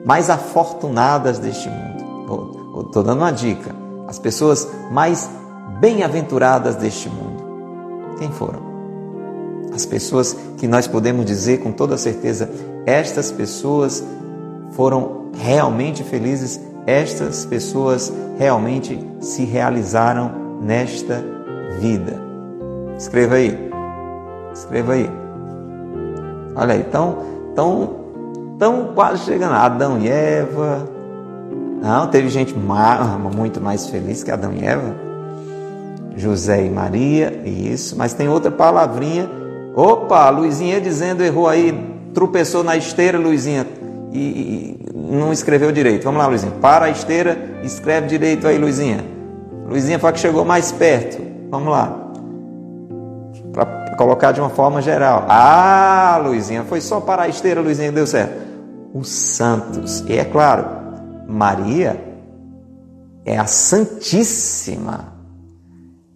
Mais afortunadas deste mundo. Estou dando uma dica. As pessoas mais bem-aventuradas deste mundo. Quem foram? As pessoas que nós podemos dizer com toda certeza, estas pessoas foram realmente felizes, estas pessoas realmente se realizaram nesta vida. Escreva aí. Escreva aí. Olha aí, tão, tão, tão quase chegando. Adão e Eva. Não, teve gente muito mais feliz que Adão e Eva. José e Maria, isso, mas tem outra palavrinha. Opa, Luizinha dizendo, errou aí, tropeçou na esteira, Luizinha, e, e não escreveu direito. Vamos lá, Luizinha, para a esteira, escreve direito aí, Luizinha. Luizinha foi a que chegou mais perto. Vamos lá. Para colocar de uma forma geral. Ah, Luizinha, foi só para a esteira, Luizinha, que deu certo. Os santos, e é claro, Maria é a Santíssima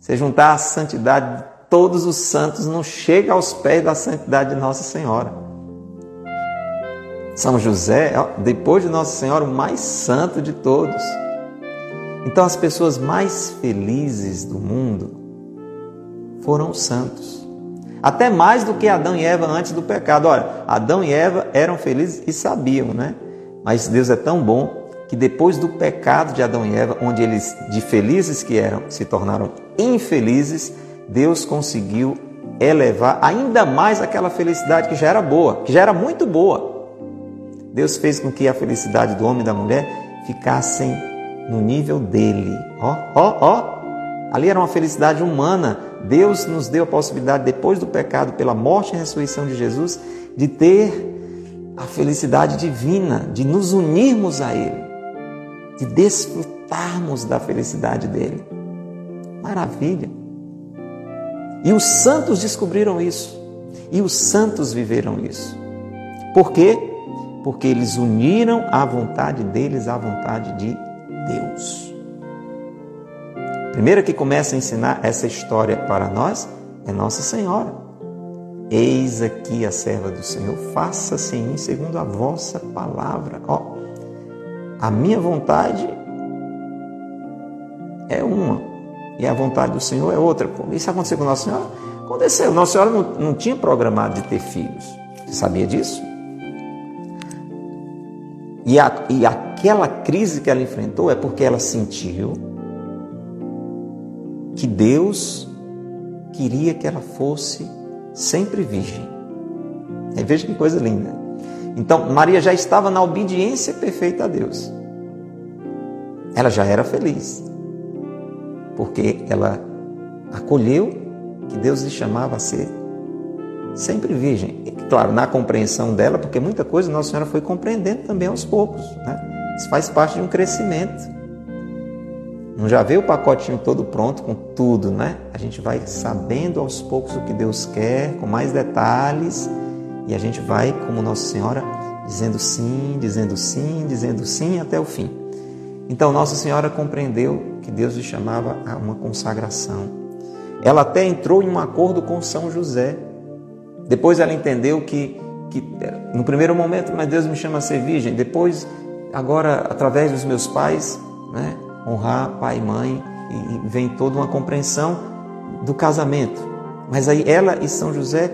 você juntar a santidade de todos os santos, não chega aos pés da santidade de Nossa Senhora. São José, depois de Nossa Senhora, o mais santo de todos. Então, as pessoas mais felizes do mundo foram os santos. Até mais do que Adão e Eva antes do pecado. Olha, Adão e Eva eram felizes e sabiam, né? Mas Deus é tão bom que depois do pecado de Adão e Eva, onde eles de felizes que eram se tornaram infelizes, Deus conseguiu elevar ainda mais aquela felicidade que já era boa, que já era muito boa. Deus fez com que a felicidade do homem e da mulher ficassem no nível dele. Ó, ó, ó. Ali era uma felicidade humana. Deus nos deu a possibilidade, depois do pecado, pela morte e ressurreição de Jesus, de ter a felicidade divina, de nos unirmos a Ele de desfrutarmos da felicidade dele. Maravilha! E os santos descobriram isso. E os santos viveram isso. Por quê? porque eles uniram a vontade deles à vontade de Deus. Primeiro que começa a ensinar essa história para nós é Nossa Senhora. Eis aqui a serva do Senhor, faça-se em mim segundo a vossa palavra. Ó, a minha vontade é uma e a vontade do Senhor é outra. Isso aconteceu com Nossa Senhora? Aconteceu. Nossa Senhora não, não tinha programado de ter filhos. Você sabia disso? E, a, e aquela crise que ela enfrentou é porque ela sentiu que Deus queria que ela fosse sempre virgem. E veja que coisa linda. Então, Maria já estava na obediência perfeita a Deus. Ela já era feliz, porque ela acolheu que Deus lhe chamava a ser sempre virgem. E, claro, na compreensão dela, porque muita coisa Nossa Senhora foi compreendendo também aos poucos. Né? Isso faz parte de um crescimento. Não já veio o pacotinho todo pronto com tudo, né? A gente vai sabendo aos poucos o que Deus quer, com mais detalhes, e a gente vai, como Nossa Senhora, dizendo sim, dizendo sim, dizendo sim até o fim. Então Nossa Senhora compreendeu que Deus lhe chamava a uma consagração. Ela até entrou em um acordo com São José. Depois ela entendeu que, que no primeiro momento, mas Deus me chama a ser virgem. Depois, agora, através dos meus pais, né? Honrar pai e mãe, e vem toda uma compreensão do casamento. Mas aí ela e São José,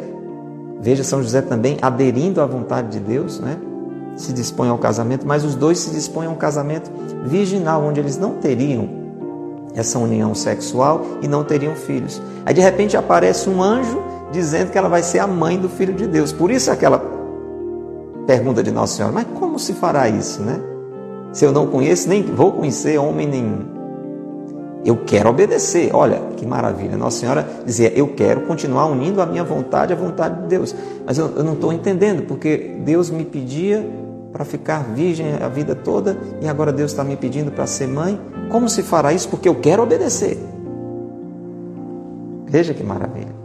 veja São José também aderindo à vontade de Deus, né? se dispõem ao casamento, mas os dois se dispõem a um casamento virginal, onde eles não teriam essa união sexual e não teriam filhos. Aí de repente aparece um anjo dizendo que ela vai ser a mãe do filho de Deus. Por isso aquela pergunta de Nossa Senhora, mas como se fará isso, né? Se eu não conheço, nem vou conhecer homem nenhum. Eu quero obedecer. Olha que maravilha. Nossa Senhora dizia: Eu quero continuar unindo a minha vontade à vontade de Deus. Mas eu, eu não estou entendendo, porque Deus me pedia para ficar virgem a vida toda e agora Deus está me pedindo para ser mãe. Como se fará isso? Porque eu quero obedecer. Veja que maravilha.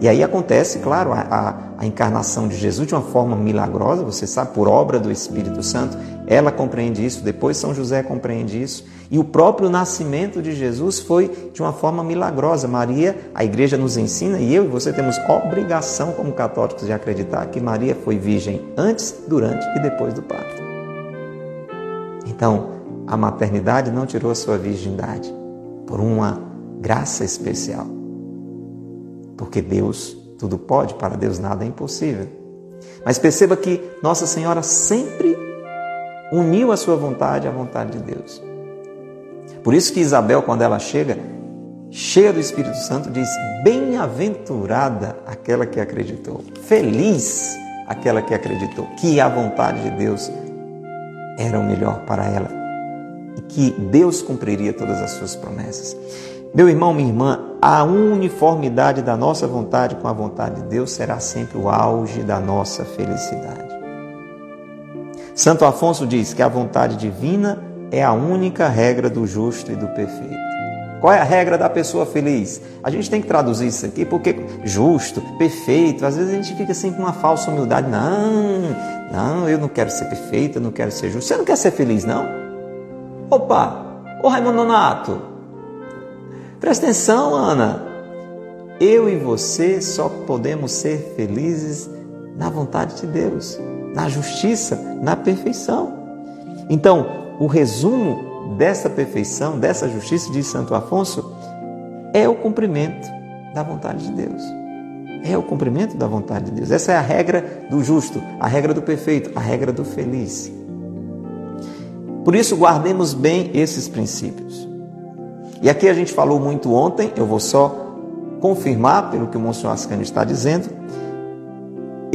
E aí acontece, claro, a, a, a, encarnação de Jesus de uma forma milagrosa, você sabe, por obra do Espírito Santo, ela compreende isso, depois São José compreende isso, e o próprio nascimento de Jesus foi de uma forma milagrosa. Maria, a igreja nos ensina, e eu e você temos obrigação como católicos de acreditar que Maria foi virgem antes, durante e depois do parto. Então, a maternidade não tirou a sua virgindade por uma graça especial porque Deus tudo pode, para Deus nada é impossível. Mas perceba que Nossa Senhora sempre uniu a sua vontade à vontade de Deus. Por isso que Isabel, quando ela chega, cheia do Espírito Santo, diz: Bem-aventurada aquela que acreditou, feliz aquela que acreditou, que a vontade de Deus era o melhor para ela e que Deus cumpriria todas as suas promessas. Meu irmão, minha irmã, a uniformidade da nossa vontade com a vontade de Deus será sempre o auge da nossa felicidade. Santo Afonso diz que a vontade divina é a única regra do justo e do perfeito. Qual é a regra da pessoa feliz? A gente tem que traduzir isso aqui porque justo, perfeito, às vezes a gente fica assim com uma falsa humildade. Não, não, eu não quero ser perfeito, eu não quero ser justo. Você não quer ser feliz, não? Opa, ô Raimundo Nonato, Presta atenção, Ana. Eu e você só podemos ser felizes na vontade de Deus, na justiça, na perfeição. Então, o resumo dessa perfeição, dessa justiça, de Santo Afonso, é o cumprimento da vontade de Deus. É o cumprimento da vontade de Deus. Essa é a regra do justo, a regra do perfeito, a regra do feliz. Por isso, guardemos bem esses princípios. E aqui a gente falou muito ontem, eu vou só confirmar pelo que o Monsenhor Ascani está dizendo.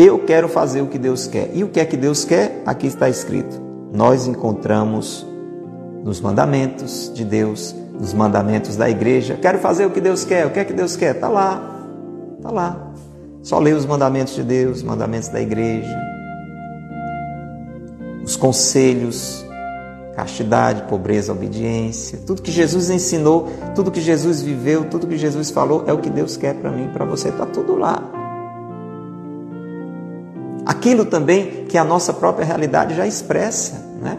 Eu quero fazer o que Deus quer. E o que é que Deus quer? Aqui está escrito. Nós encontramos nos mandamentos de Deus, nos mandamentos da igreja. Quero fazer o que Deus quer. O que é que Deus quer? Está lá. Está lá. Só ler os mandamentos de Deus, os mandamentos da igreja, os conselhos castidade, pobreza, obediência, tudo que Jesus ensinou, tudo que Jesus viveu, tudo que Jesus falou é o que Deus quer para mim, para você, está tudo lá. Aquilo também que a nossa própria realidade já expressa, né?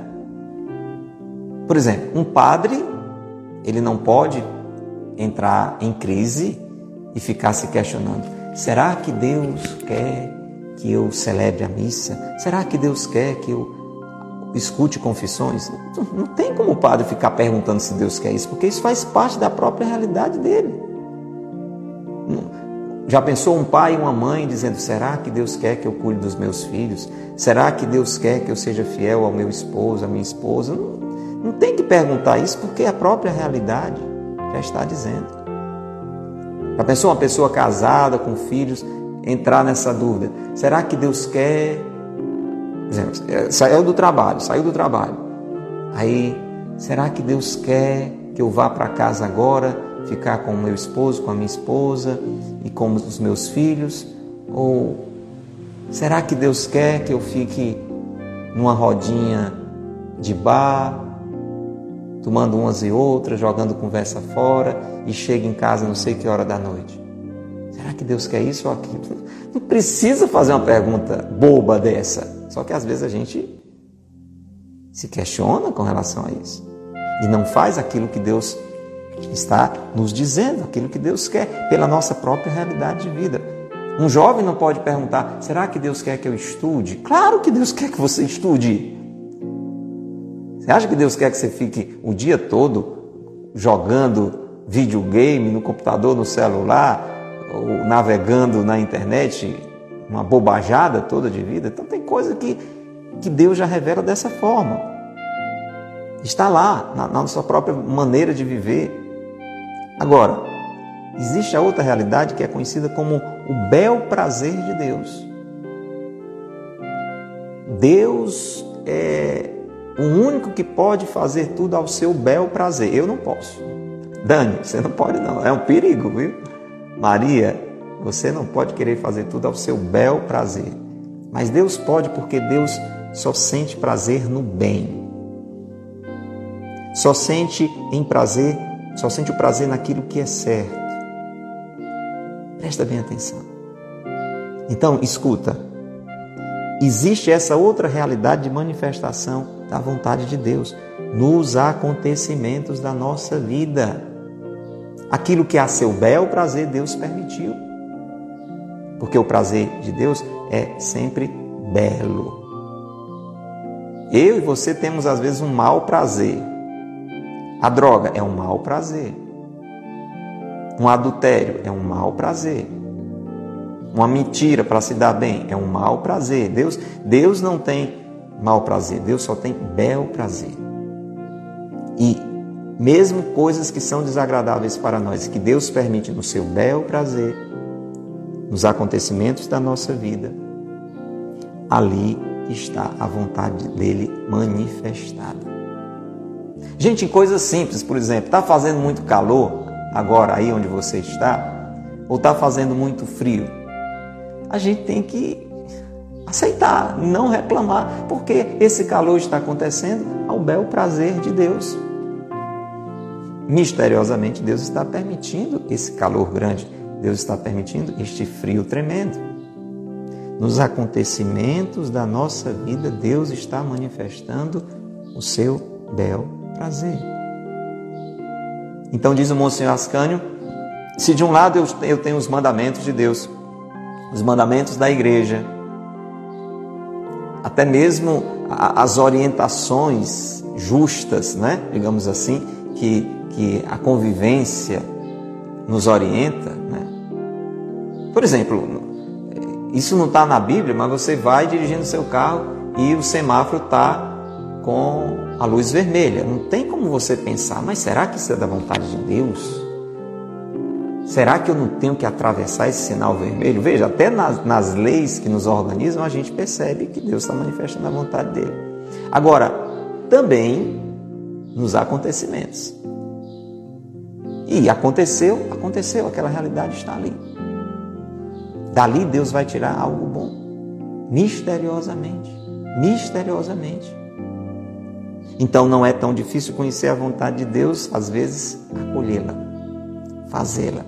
Por exemplo, um padre, ele não pode entrar em crise e ficar se questionando: será que Deus quer que eu celebre a missa? Será que Deus quer que eu escute confissões? Não tem como o padre ficar perguntando se Deus quer isso, porque isso faz parte da própria realidade dele. Já pensou um pai e uma mãe dizendo: será que Deus quer que eu cuide dos meus filhos? Será que Deus quer que eu seja fiel ao meu esposo, à minha esposa? Não, não tem que perguntar isso, porque a própria realidade já está dizendo. Já pensou uma pessoa casada com filhos entrar nessa dúvida? Será que Deus quer? Por exemplo, é, saiu do trabalho, saiu do trabalho. Aí, será que Deus quer que eu vá para casa agora, ficar com o meu esposo, com a minha esposa com os meus filhos? Ou será que Deus quer que eu fique numa rodinha de bar, tomando umas e outras, jogando conversa fora e chega em casa não sei que hora da noite. Será que Deus quer isso ou aquilo? Não precisa fazer uma pergunta boba dessa. Só que às vezes a gente se questiona com relação a isso e não faz aquilo que Deus está nos dizendo, aquilo que Deus quer, pela nossa própria realidade de vida. Um jovem não pode perguntar: será que Deus quer que eu estude? Claro que Deus quer que você estude. Você acha que Deus quer que você fique o dia todo jogando videogame no computador, no celular, ou navegando na internet, uma bobajada toda de vida? Então tem coisa que, que Deus já revela dessa forma. Está lá, na, na sua própria maneira de viver. Agora, existe a outra realidade que é conhecida como o bel prazer de Deus. Deus é o único que pode fazer tudo ao seu bel prazer. Eu não posso. Dani, você não pode não. É um perigo, viu? Maria, você não pode querer fazer tudo ao seu bel prazer. Mas Deus pode porque Deus só sente prazer no bem. Só sente em prazer, só sente o prazer naquilo que é certo. Presta bem atenção. Então, escuta. Existe essa outra realidade de manifestação da vontade de Deus nos acontecimentos da nossa vida. Aquilo que a seu bel prazer Deus permitiu. Porque o prazer de Deus é sempre belo. Eu e você temos às vezes um mau prazer. A droga é um mau prazer. Um adultério é um mau prazer. Uma mentira para se dar bem é um mau prazer. Deus, Deus não tem mau prazer, Deus só tem bel prazer. E mesmo coisas que são desagradáveis para nós, que Deus permite no seu bel prazer, nos acontecimentos da nossa vida, ali está a vontade dele manifestada. Gente, em coisas simples, por exemplo, está fazendo muito calor agora aí onde você está, ou está fazendo muito frio, a gente tem que aceitar, não reclamar, porque esse calor está acontecendo ao bel prazer de Deus. Misteriosamente, Deus está permitindo esse calor grande, Deus está permitindo este frio tremendo. Nos acontecimentos da nossa vida, Deus está manifestando o seu bel prazer. Então, diz o Monsenhor Ascânio: se de um lado eu tenho os mandamentos de Deus, os mandamentos da igreja, até mesmo as orientações justas, né? digamos assim, que, que a convivência nos orienta. Né? Por exemplo, isso não está na Bíblia, mas você vai dirigindo seu carro e o semáforo está com a luz vermelha. Não tem como você pensar, mas será que isso é da vontade de Deus? Será que eu não tenho que atravessar esse sinal vermelho? Veja, até nas, nas leis que nos organizam, a gente percebe que Deus está manifestando a vontade dele. Agora, também nos acontecimentos. E aconteceu, aconteceu, aquela realidade está ali. Dali Deus vai tirar algo bom, misteriosamente, misteriosamente. Então não é tão difícil conhecer a vontade de Deus, às vezes acolhê-la, fazê-la.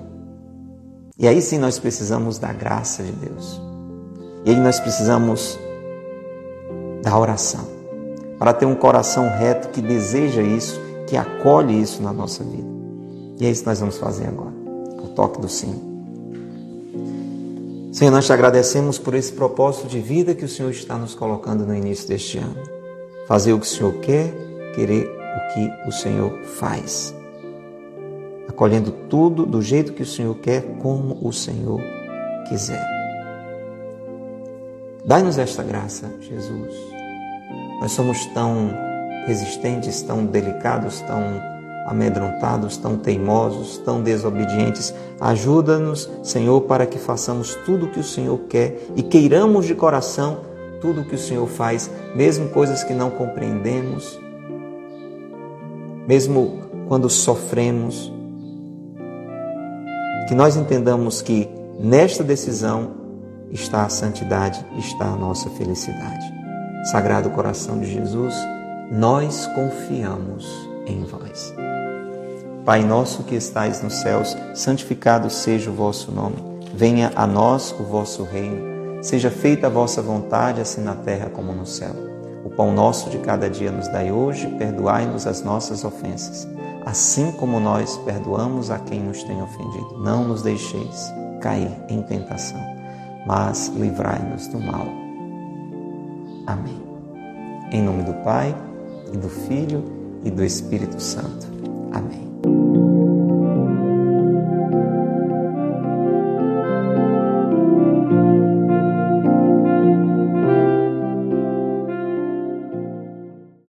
E aí sim nós precisamos da graça de Deus. E aí nós precisamos da oração para ter um coração reto que deseja isso, que acolhe isso na nossa vida. E é isso que nós vamos fazer agora, o toque do sim. Senhor, nós te agradecemos por esse propósito de vida que o Senhor está nos colocando no início deste ano. Fazer o que o Senhor quer, querer o que o Senhor faz. Acolhendo tudo do jeito que o Senhor quer, como o Senhor quiser. Dai-nos esta graça, Jesus. Nós somos tão resistentes, tão delicados, tão amedrontados, tão teimosos, tão desobedientes. Ajuda-nos, Senhor, para que façamos tudo o que o Senhor quer e queiramos de coração tudo o que o Senhor faz, mesmo coisas que não compreendemos, mesmo quando sofremos. Que nós entendamos que nesta decisão está a santidade, está a nossa felicidade. Sagrado coração de Jesus, nós confiamos em vós. Pai nosso que estais nos céus, santificado seja o vosso nome. Venha a nós o vosso reino. Seja feita a vossa vontade, assim na terra como no céu. O pão nosso de cada dia nos dai hoje, perdoai-nos as nossas ofensas, assim como nós perdoamos a quem nos tem ofendido. Não nos deixeis cair em tentação, mas livrai-nos do mal. Amém. Em nome do Pai, e do Filho, e do Espírito Santo. Amém.